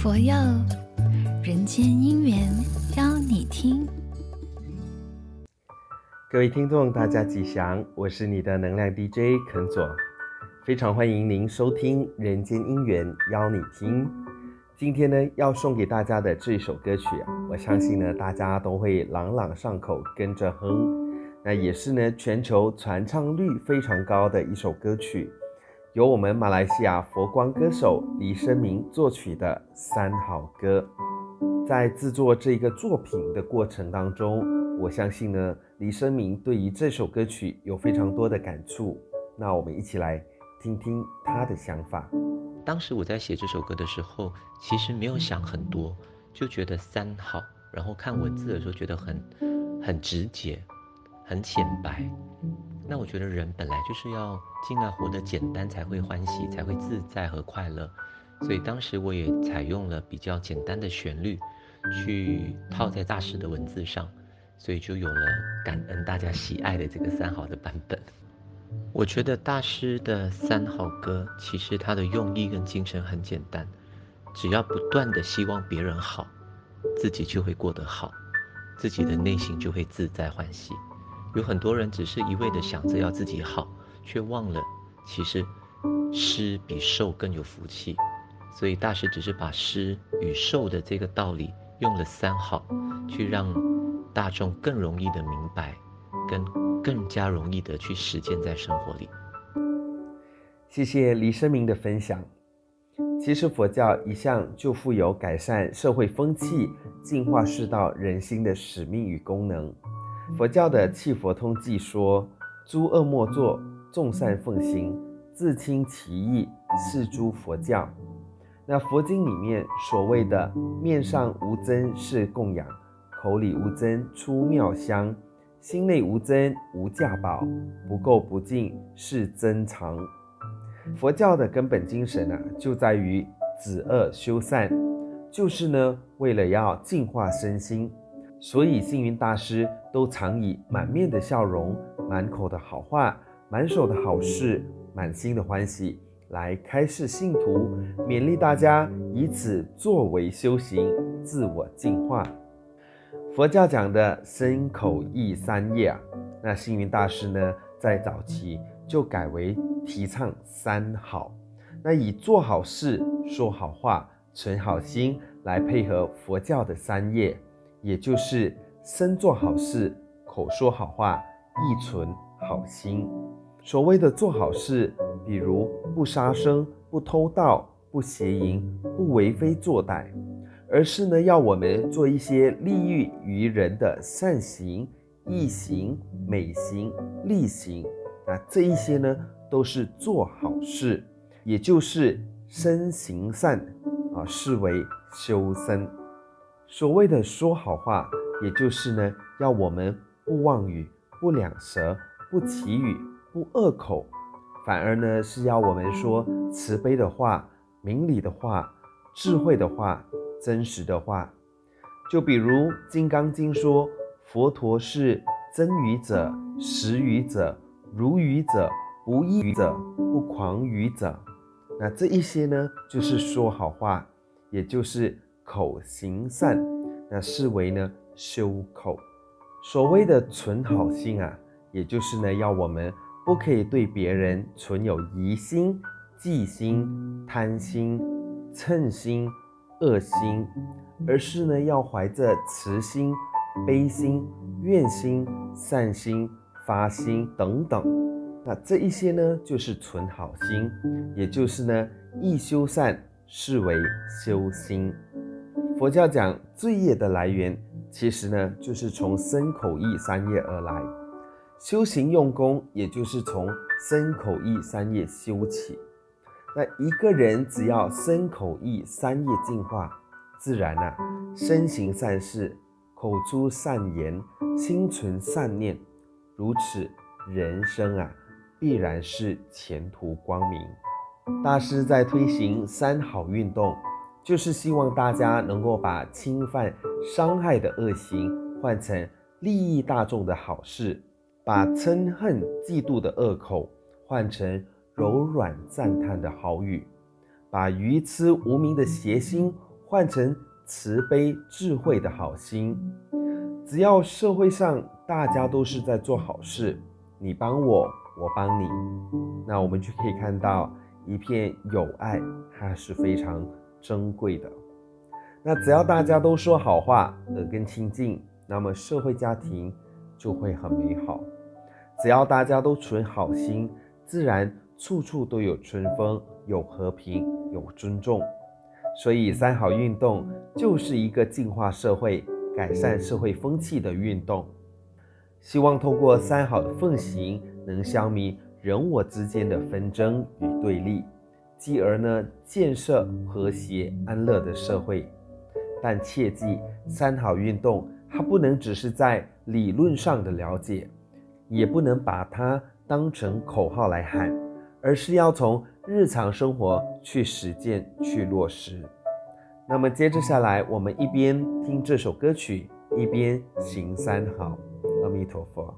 佛佑人间姻缘邀你听。各位听众，大家吉祥，我是你的能量 DJ 肯佐，非常欢迎您收听《人间姻缘邀你听》。今天呢，要送给大家的这首歌曲啊，我相信呢，大家都会朗朗上口，跟着哼。那也是呢，全球传唱率非常高的一首歌曲。由我们马来西亚佛光歌手李生明作曲的《三好歌》，在制作这个作品的过程当中，我相信呢，李生明对于这首歌曲有非常多的感触。那我们一起来听听他的想法。当时我在写这首歌的时候，其实没有想很多，就觉得三好，然后看文字的时候觉得很很直接，很浅白。那我觉得人本来就是要尽量活得简单，才会欢喜，才会自在和快乐。所以当时我也采用了比较简单的旋律，去套在大师的文字上，所以就有了感恩大家喜爱的这个三好的版本。我觉得大师的三好歌，其实他的用意跟精神很简单，只要不断的希望别人好，自己就会过得好，自己的内心就会自在欢喜。有很多人只是一味的想着要自己好，却忘了其实施比受更有福气。所以大师只是把施与受的这个道理用了三好，去让大众更容易的明白，跟更加容易的去实践在生活里。谢谢李生明的分享。其实佛教一向就富有改善社会风气、净化世道人心的使命与功能。佛教的《契佛通记》说：“诸恶莫作，众善奉行，自清其意，是诸佛教。”那佛经里面所谓的“面上无增是供养，口里无增出妙香，心内无增无价宝，不垢不净是珍藏”。佛教的根本精神啊，就在于止恶修善，就是呢，为了要净化身心。所以，星云大师都常以满面的笑容、满口的好话、满手的好事、满心的欢喜来开示信徒，勉励大家以此作为修行，自我净化。佛教讲的身口意三业啊，那星云大师呢，在早期就改为提倡三好，那以做好事、说好话、存好心来配合佛教的三业。也就是身做好事，口说好话，意存好心。所谓的做好事，比如不杀生、不偷盗、不邪淫、不为非作歹，而是呢要我们做一些利益于人的善行、义行、美行、利行。那这一些呢都是做好事，也就是身行善啊，视为修身。所谓的说好话，也就是呢，要我们不妄语、不两舌、不綺语、不恶口，反而呢是要我们说慈悲的话、明理的话、智慧的话、真实的话。就比如《金刚经》说：“佛陀是真语者、实语者、如语者、不异语者、不狂语者。”那这一些呢，就是说好话，也就是。口行善，那视为呢修口。所谓的存好心啊，也就是呢要我们不可以对别人存有疑心、忌心、贪心、嗔心、恶心，而是呢要怀着慈心、悲心、愿心、善心、发心等等。那这一些呢就是存好心，也就是呢意修善，视为修心。佛教讲罪业的来源，其实呢就是从身口意三业而来。修行用功，也就是从身口意三业修起。那一个人只要身口意三业净化，自然啊，身行善事，口出善言，心存善念，如此人生啊，必然是前途光明。大师在推行三好运动。就是希望大家能够把侵犯、伤害的恶行换成利益大众的好事，把嗔恨、嫉妒的恶口换成柔软赞叹的好语，把愚痴无明的邪心换成慈悲智慧的好心。只要社会上大家都是在做好事，你帮我，我帮你，那我们就可以看到一片友爱，它是非常珍贵的。那只要大家都说好话，耳根清净，那么社会家庭就会很美好。只要大家都存好心，自然处处都有春风，有和平，有尊重。所以三好运动就是一个净化社会、改善社会风气的运动。希望通过三好的奉行，能消弭人我之间的纷争与对立，继而呢，建设和谐安乐的社会。但切记，三好运动它不能只是在理论上的了解，也不能把它当成口号来喊，而是要从日常生活去实践、去落实。那么接着下来，我们一边听这首歌曲，一边行三好。阿弥陀佛。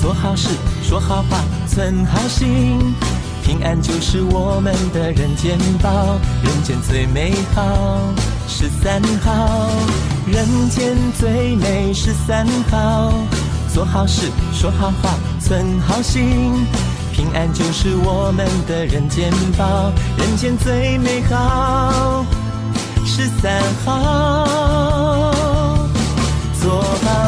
做好事说好话，存好心，平安就是我们的人间宝。人间最美好是三好，人间最美是三好。做好事，说好话，存好心，平安就是我们的人间宝。人间最美好是三好。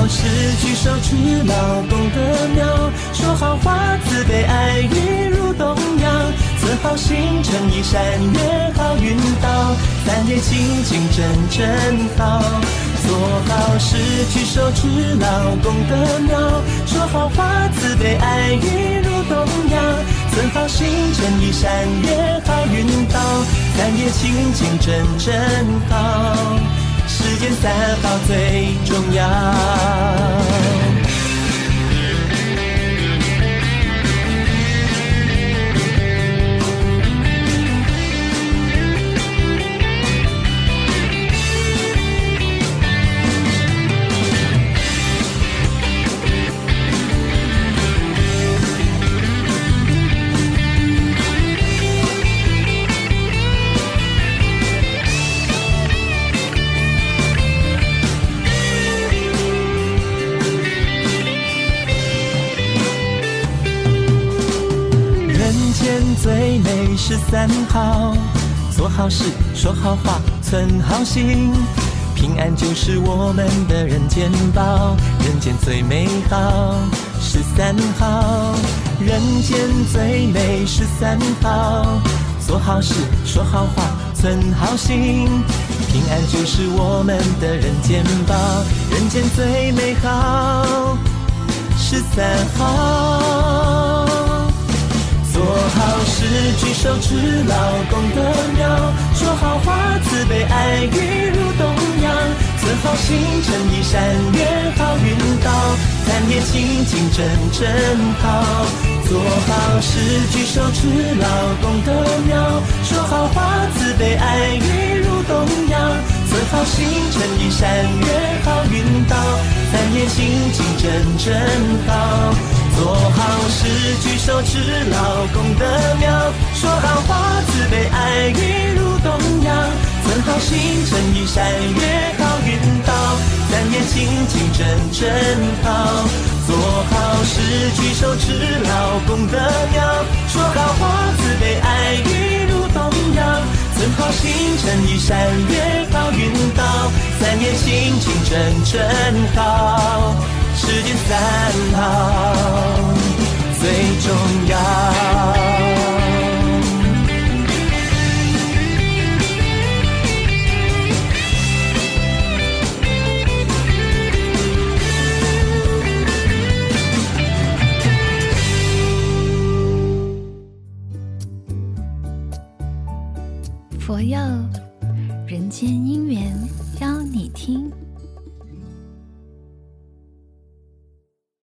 好事，举手之劳，功德妙。说好话，慈悲爱语如东洋。存好心，诚意善愿，好运到。三业清净真真好。做好事，举手之劳，功德妙。说好话，慈悲爱语如东洋。存好心，诚意善愿，好运到。三业清净真真好。世间三好最重要。十三好，做好事，说好话，存好心，平安就是我们的人间宝。人间最美好是三好，人间最美十三好，做好事，说好话，存好心，平安就是我们的人间宝。人间最美好是三好。做好事，举手之劳，功德妙。说好话，慈悲爱语如东洋。存好心，诚意善愿，好运到。三业清净真真好。做好事，举手之劳，功德妙。说好话，慈悲爱语如东洋。存好心，诚意善愿，好运到。三业清净真真好。做好事，举手之劳，功德妙。说好话，慈悲爱语如东洋。存好心，诚意善愿，好运到。三业清净真真好。做好事，举手之劳，功德妙。说好话，慈悲爱语如东洋。存好心，诚意善愿，好运到。三业清净真真好。时间三好最重要。